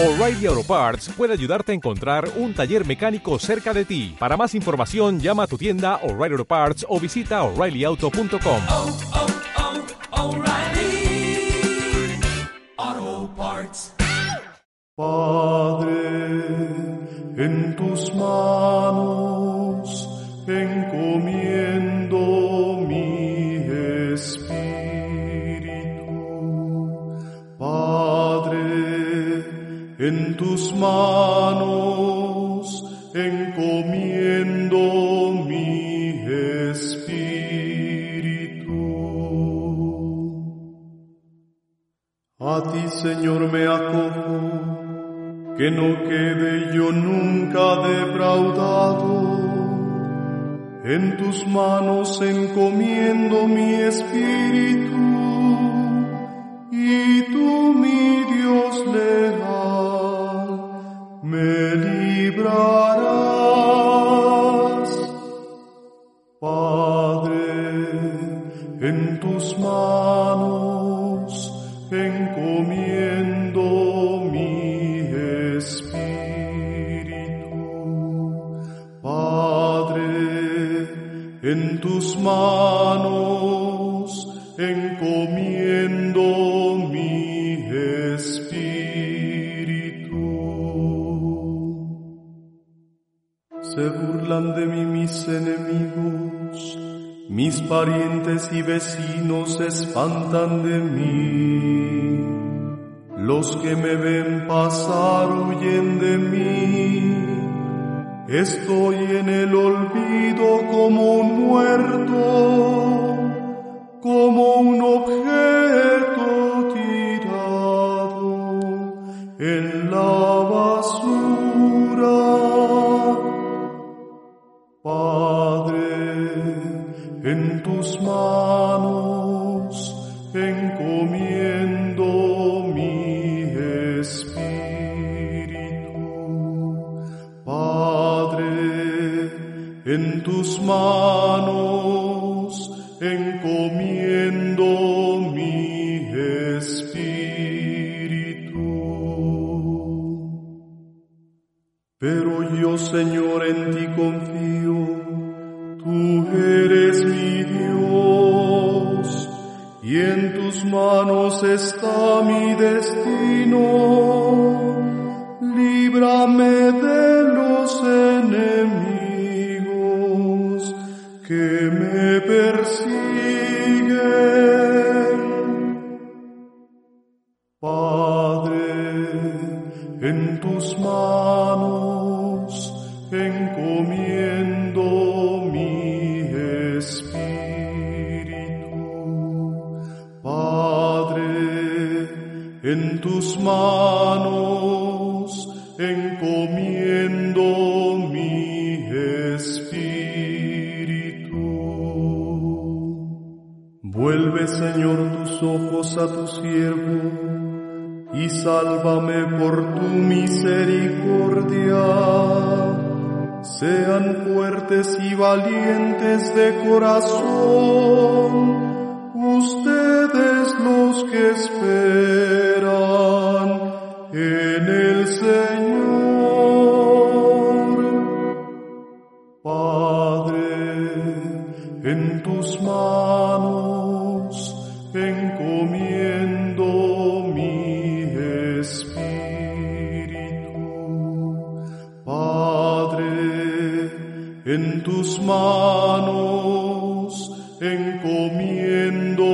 O'Reilly Auto Parts puede ayudarte a encontrar un taller mecánico cerca de ti. Para más información, llama a tu tienda O'Reilly Auto Parts o visita oreillyauto.com. oh, oh, Parts. Padre, en tus manos en tus manos encomiendo mi espíritu. A ti, Señor, me acojo, que no quede yo nunca defraudado. En tus manos encomiendo mi espíritu, en tus manos encomiendo mi espíritu. Se burlan de mí mis enemigos, mis parientes y vecinos se espantan de mí. Los que me ven pasar huyen de mí. Estoy en el olvido manos encomiendo mi espíritu. Padre, en tus manos encomiendo mi espíritu. Pero yo, Señor, en ti confío, manos está mi destino. Líbrame de los enemigos que me persiguen. Padre, en tus manos encomiendo en tus manos encomiendo mi espíritu. Vuelve, Señor, tus ojos a tu siervo y sálvame por tu misericordia. Sean fuertes y valientes de corazón, ustedes los que esperan en tus manos encomiendo mi espíritu. Padre, en tus manos encomiendo